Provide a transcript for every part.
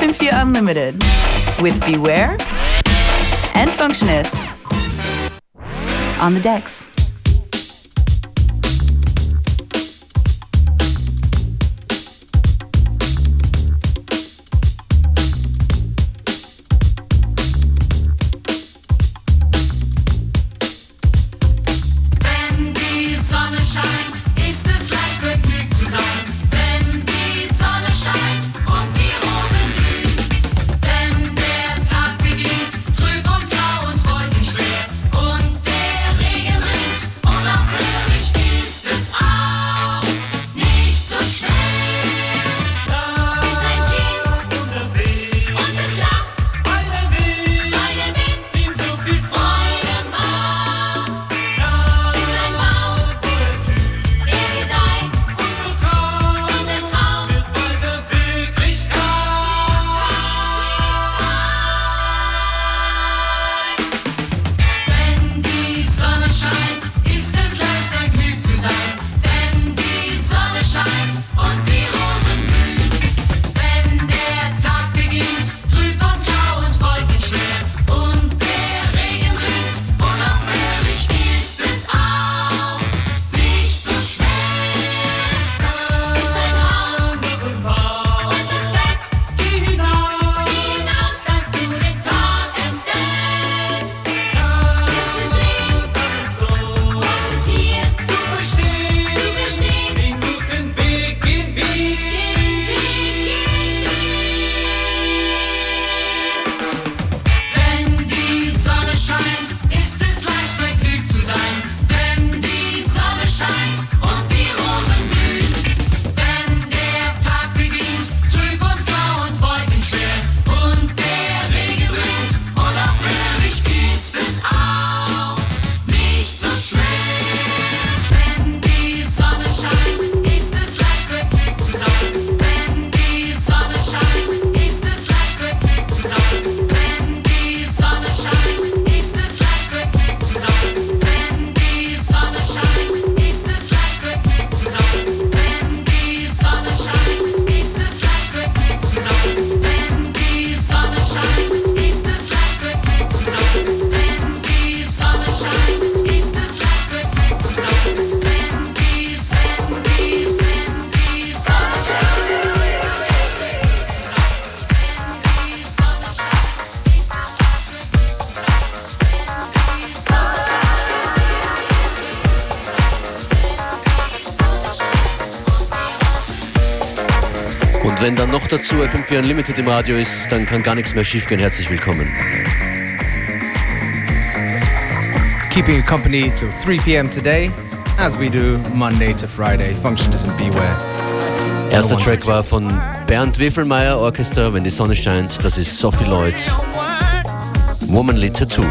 FM4 Unlimited with Beware and Functionist on the decks. FM4 Unlimited im Radio ist, dann kann gar nichts mehr schiefgehen. Herzlich willkommen. Keeping you company till 3 p.m. today, as we do Monday to Friday. Function doesn't beware. Erster Track war von Bernd Wefelmeier Orchester, Wenn die Sonne scheint. Das ist Sophie Lloyd. Womanly Tattoo.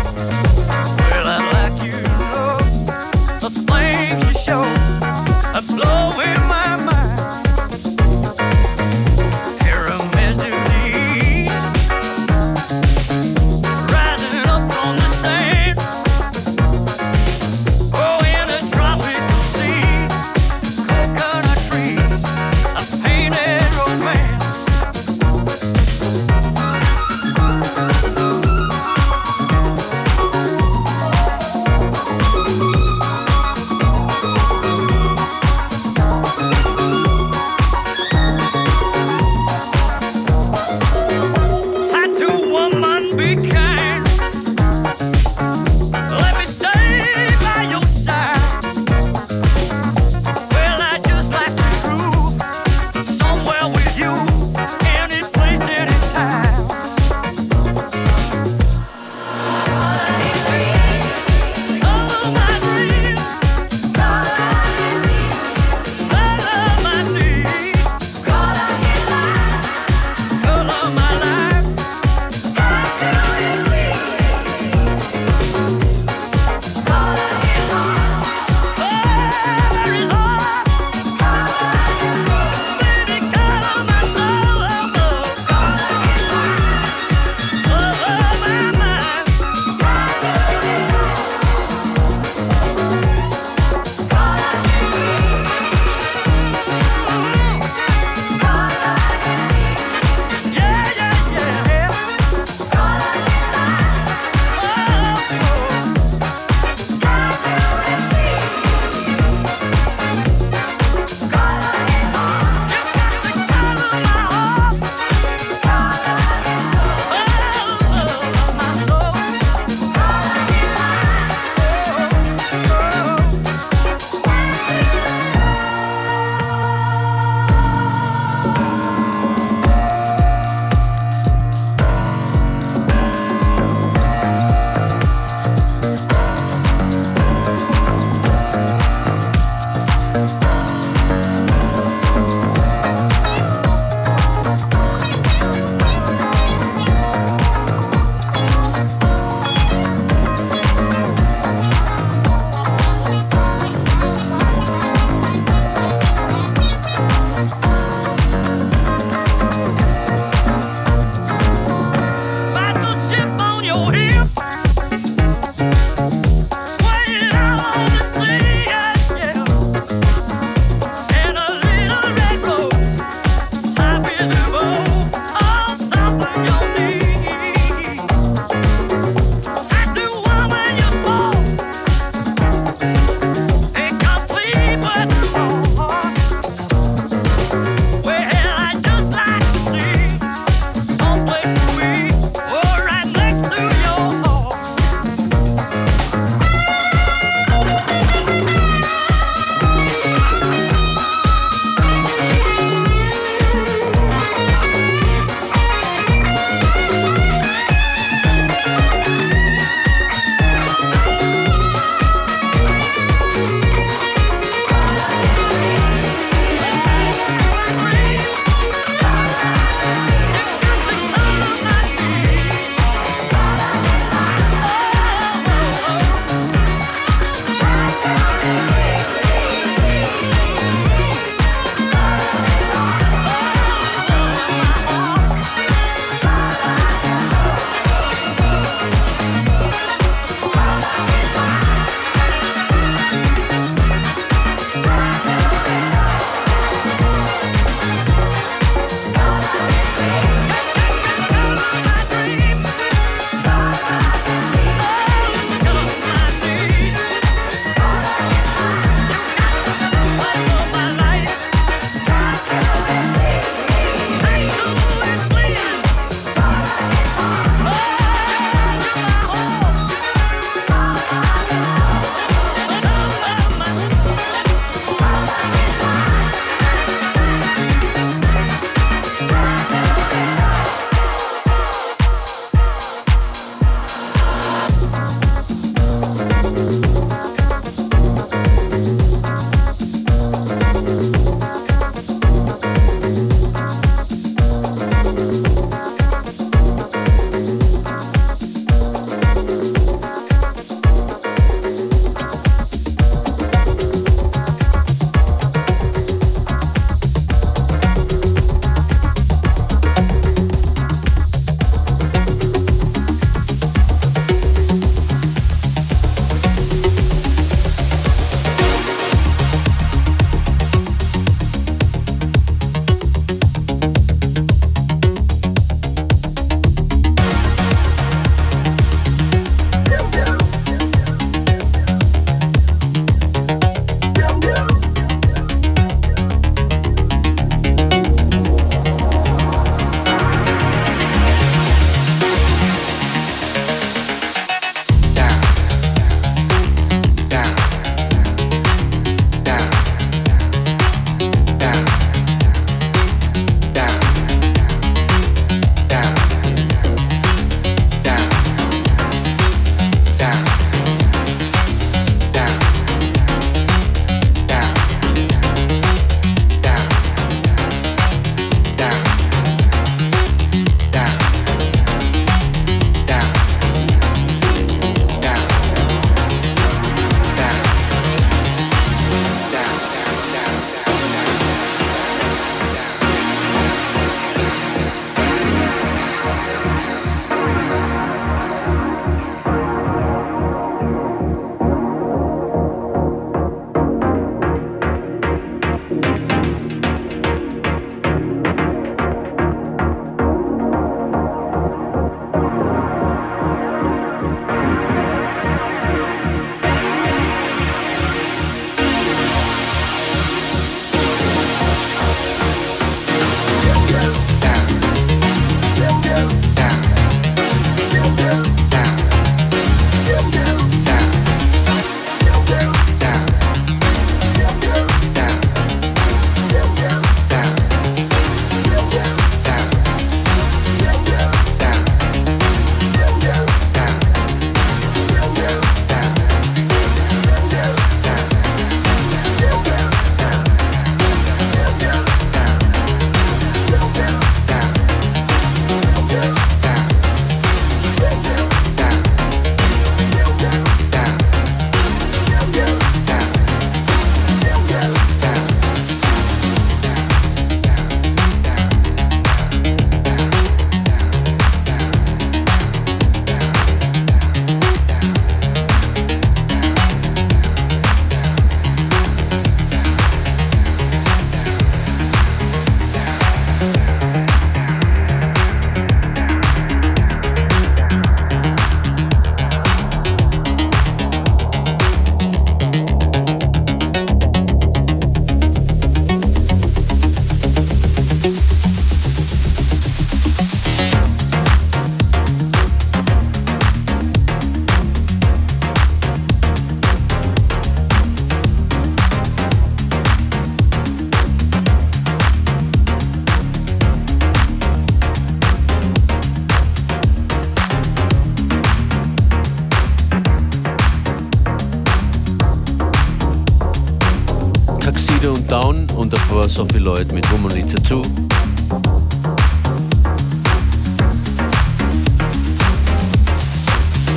Sophie Lloyd mit Woman Needs a Two.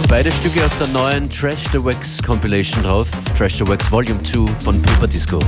Beide Stücke auf der neuen Trash the Wax Compilation drauf, Trash the Wax Volume 2 von Paper Disco.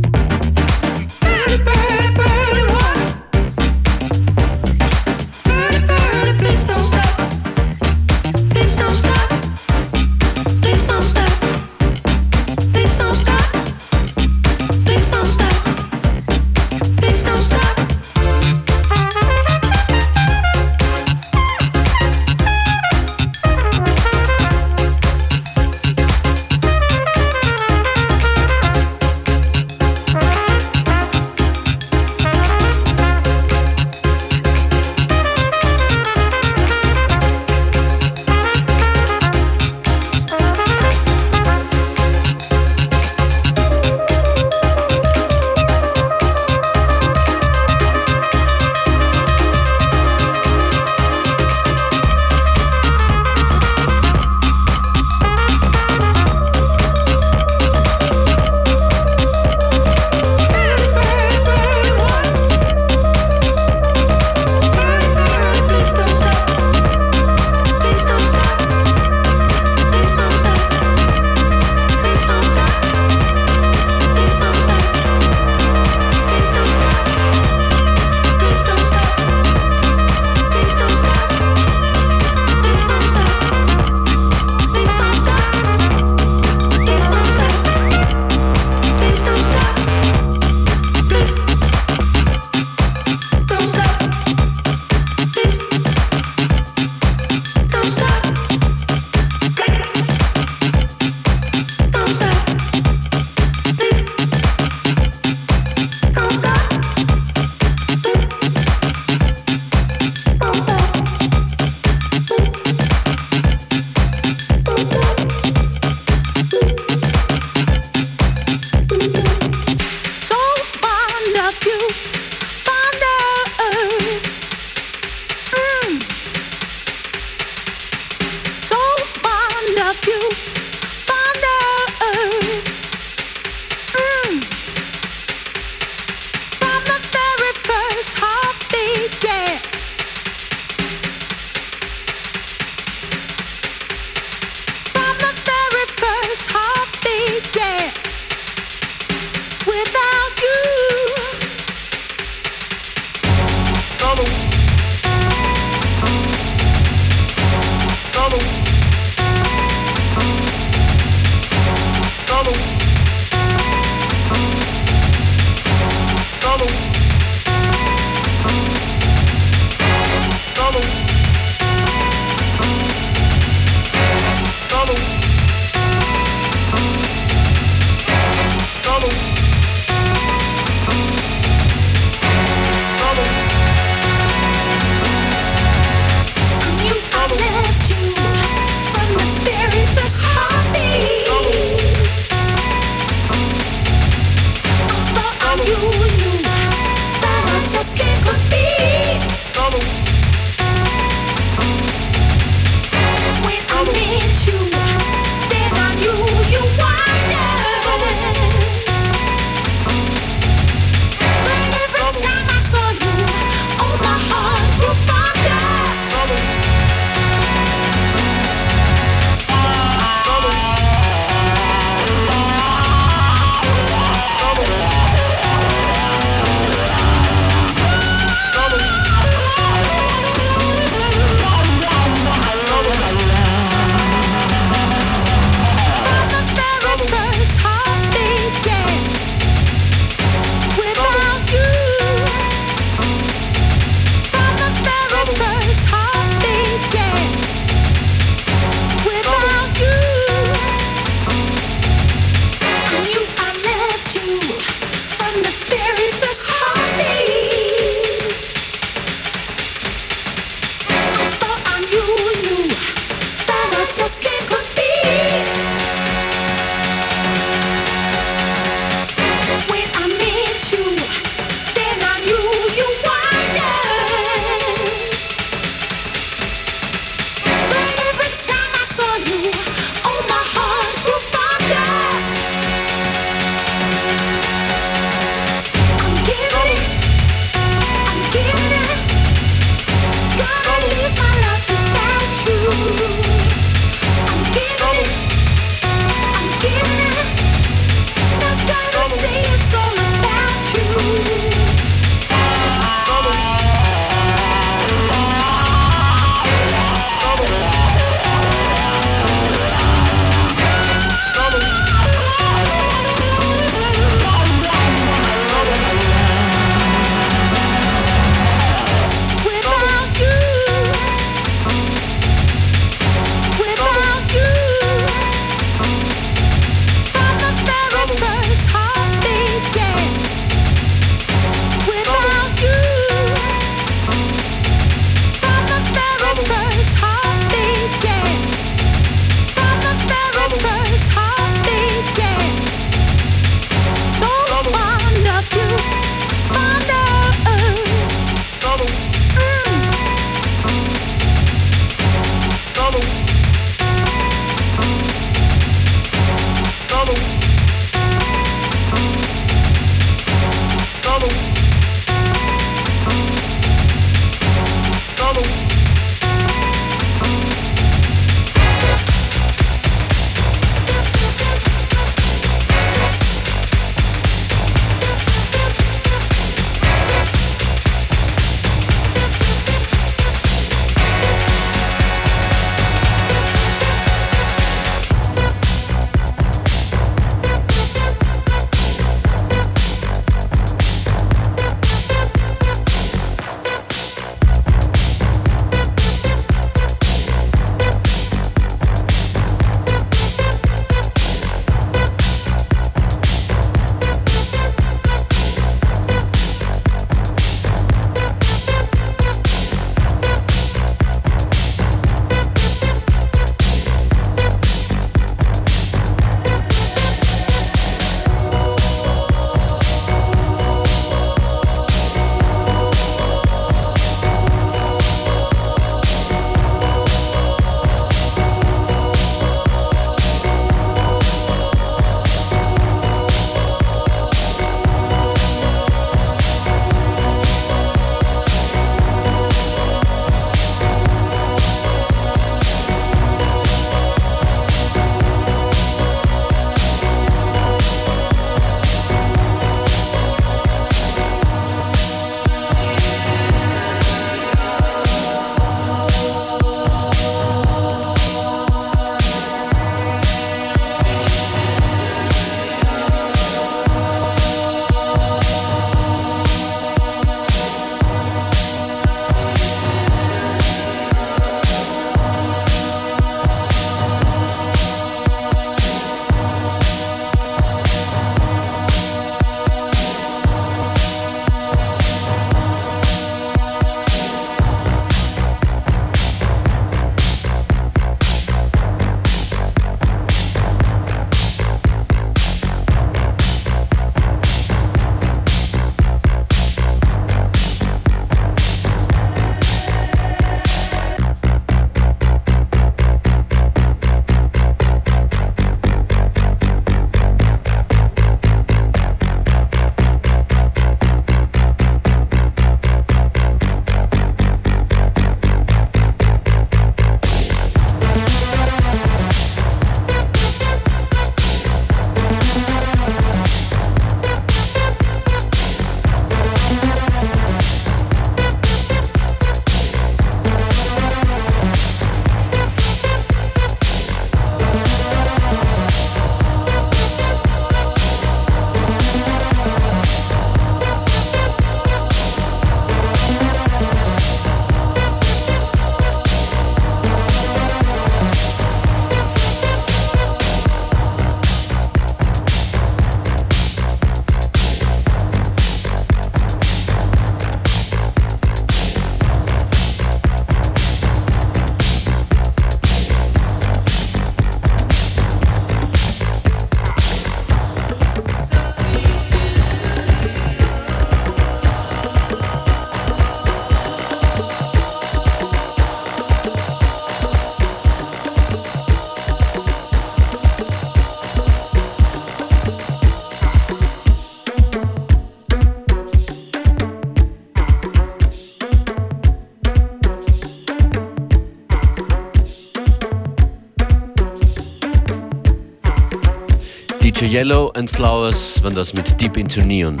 Yellow and Flowers waren das mit Deep into Neon.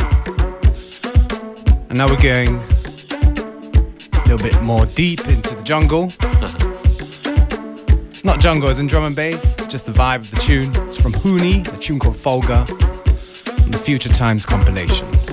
And now we're going a little bit more deep into the jungle. Not jungle as in drum and bass, just the vibe of the tune. It's from Hooney, a tune called Folga, on the Future Times compilation.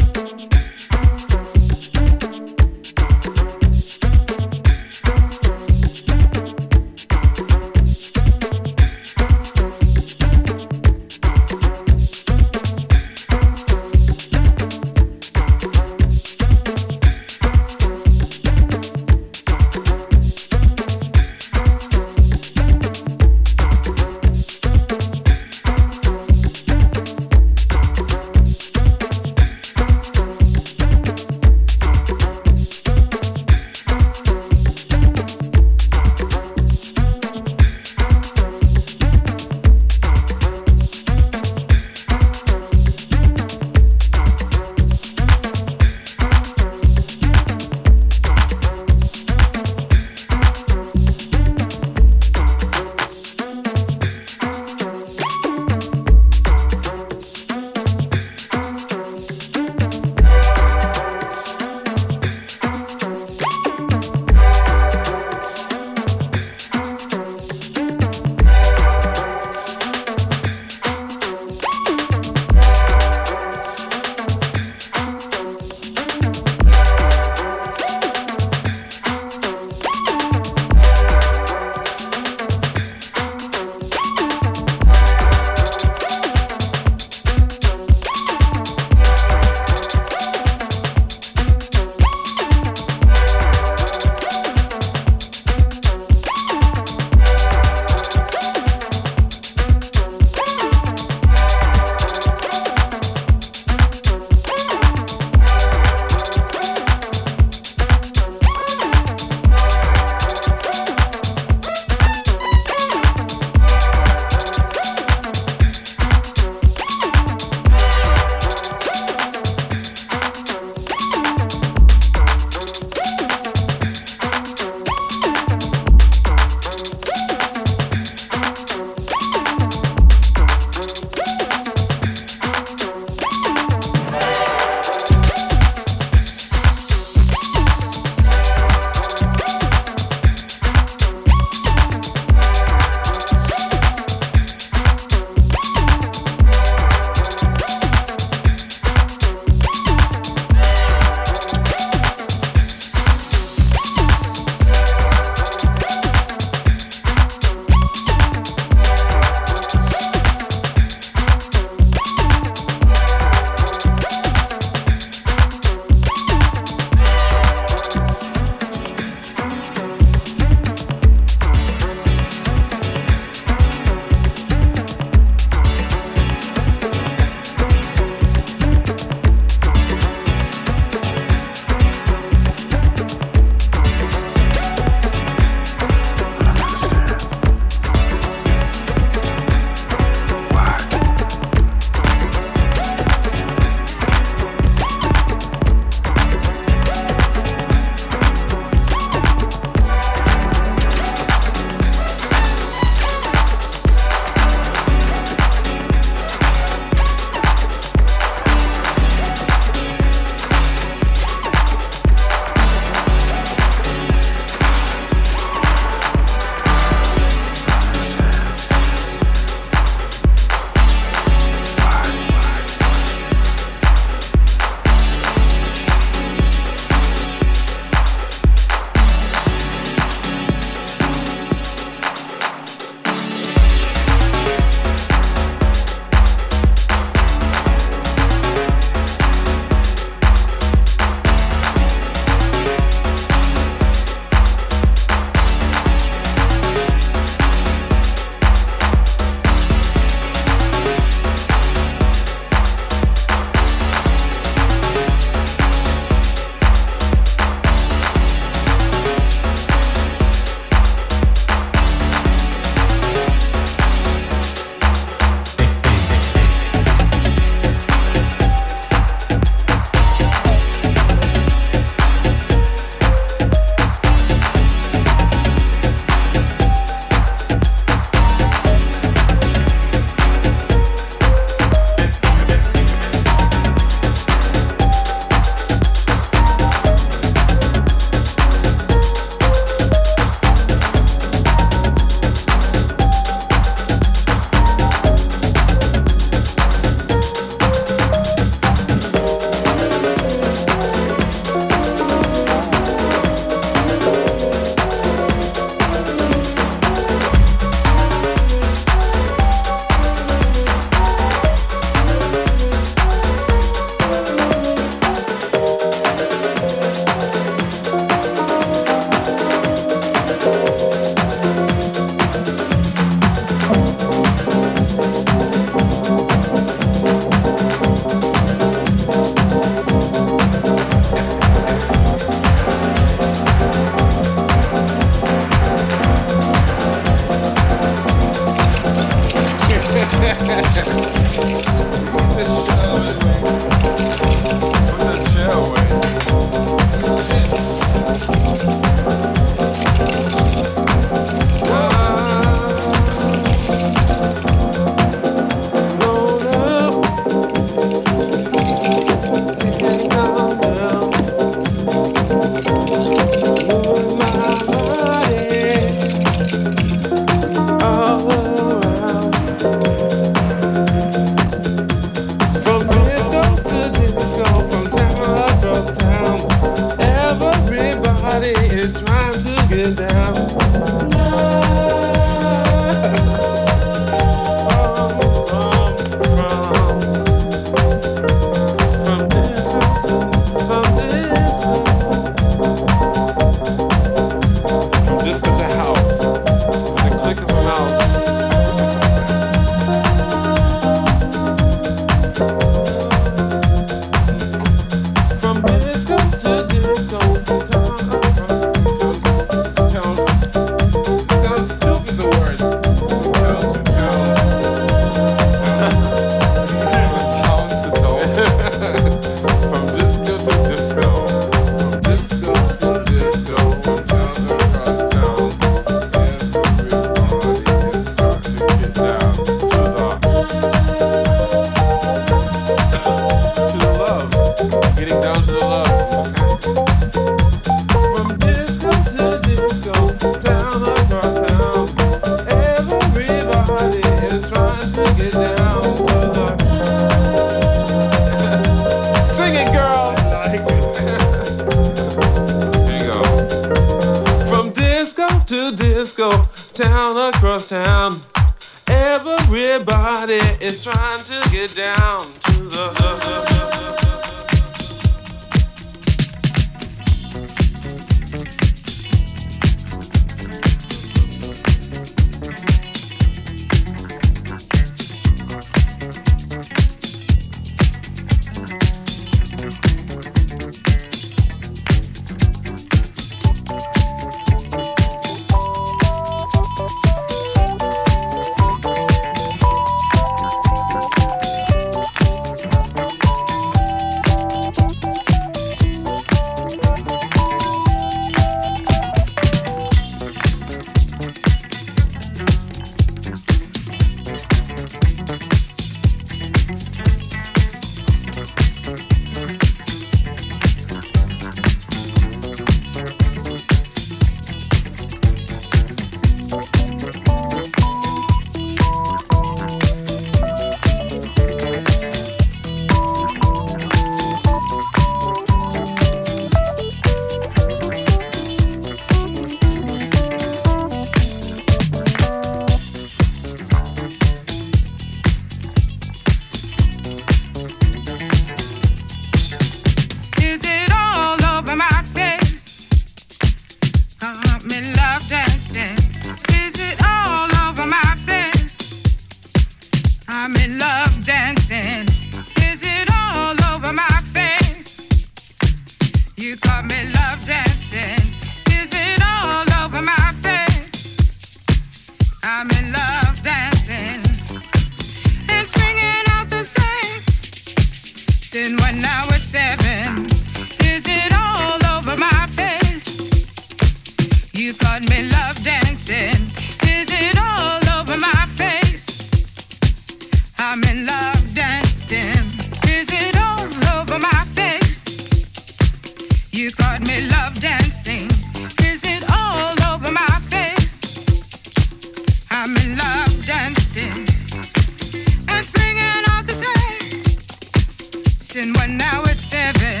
and one now it's seven.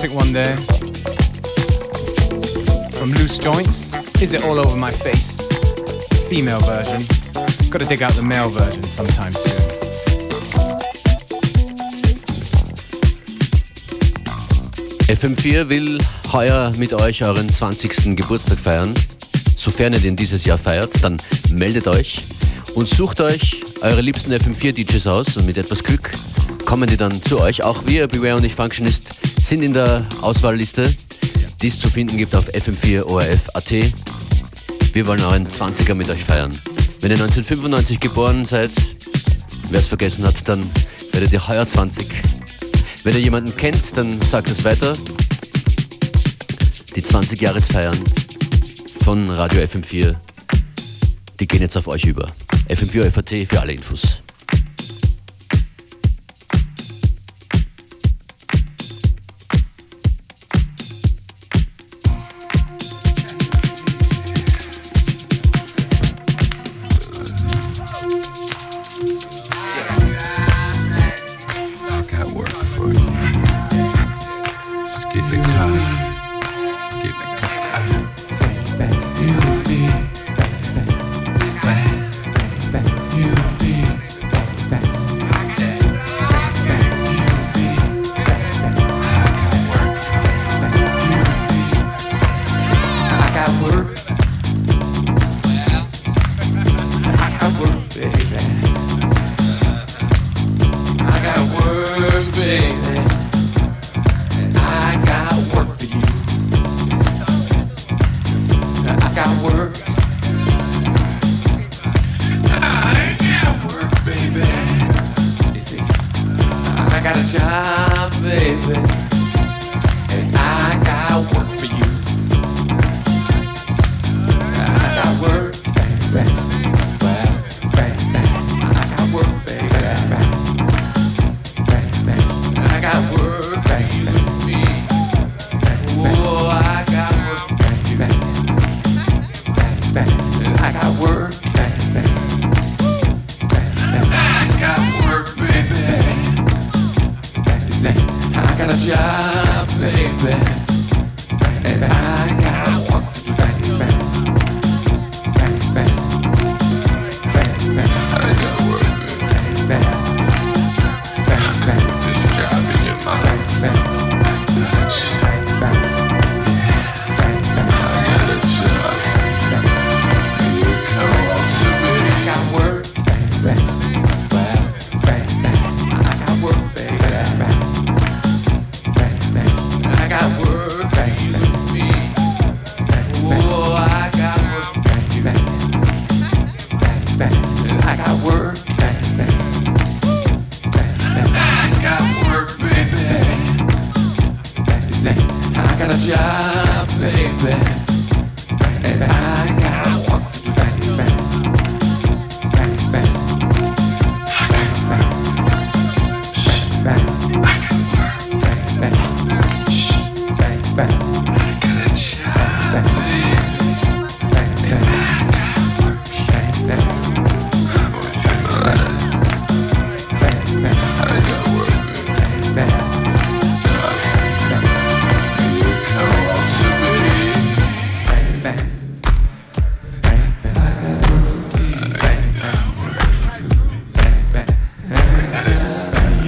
Classic one there. From Loose Joints. Is it all over my face? Female version. Gotta dig out the male version sometime soon. FM4 will heuer mit euch euren 20. Geburtstag feiern. Sofern ihr den dieses Jahr feiert, dann meldet euch und sucht euch eure liebsten FM4-DJs aus und mit etwas Glück kommen die dann zu euch. Auch wir, Beware und ich Functionist, sind in der Auswahlliste, die es zu finden gibt auf fm4orf.at. Wir wollen euren 20er mit euch feiern. Wenn ihr 1995 geboren seid, wer es vergessen hat, dann werdet ihr heuer 20. Wenn ihr jemanden kennt, dann sagt es weiter. Die 20-Jahresfeiern von Radio FM4, die gehen jetzt auf euch über. FM4 FAT für alle Infos.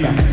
Yeah.